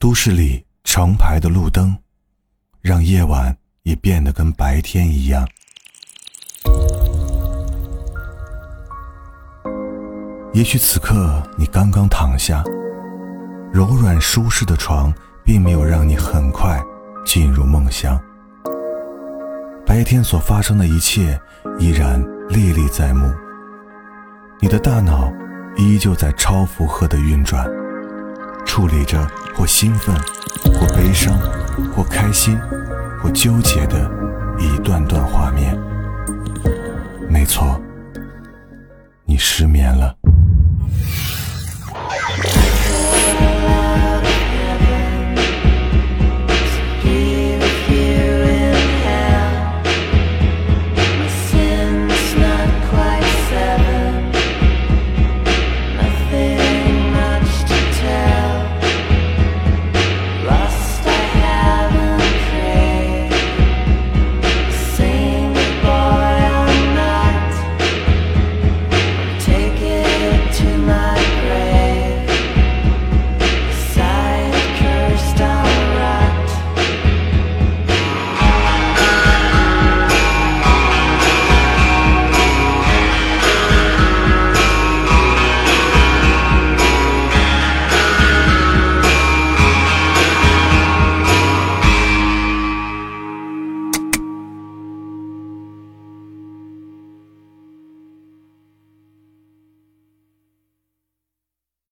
都市里成排的路灯，让夜晚也变得跟白天一样。也许此刻你刚刚躺下，柔软舒适的床并没有让你很快进入梦乡。白天所发生的一切依然历历在目，你的大脑依旧在超负荷的运转，处理着或兴奋、或悲伤、或开心、或纠结的一段段画面。没错，你失眠了。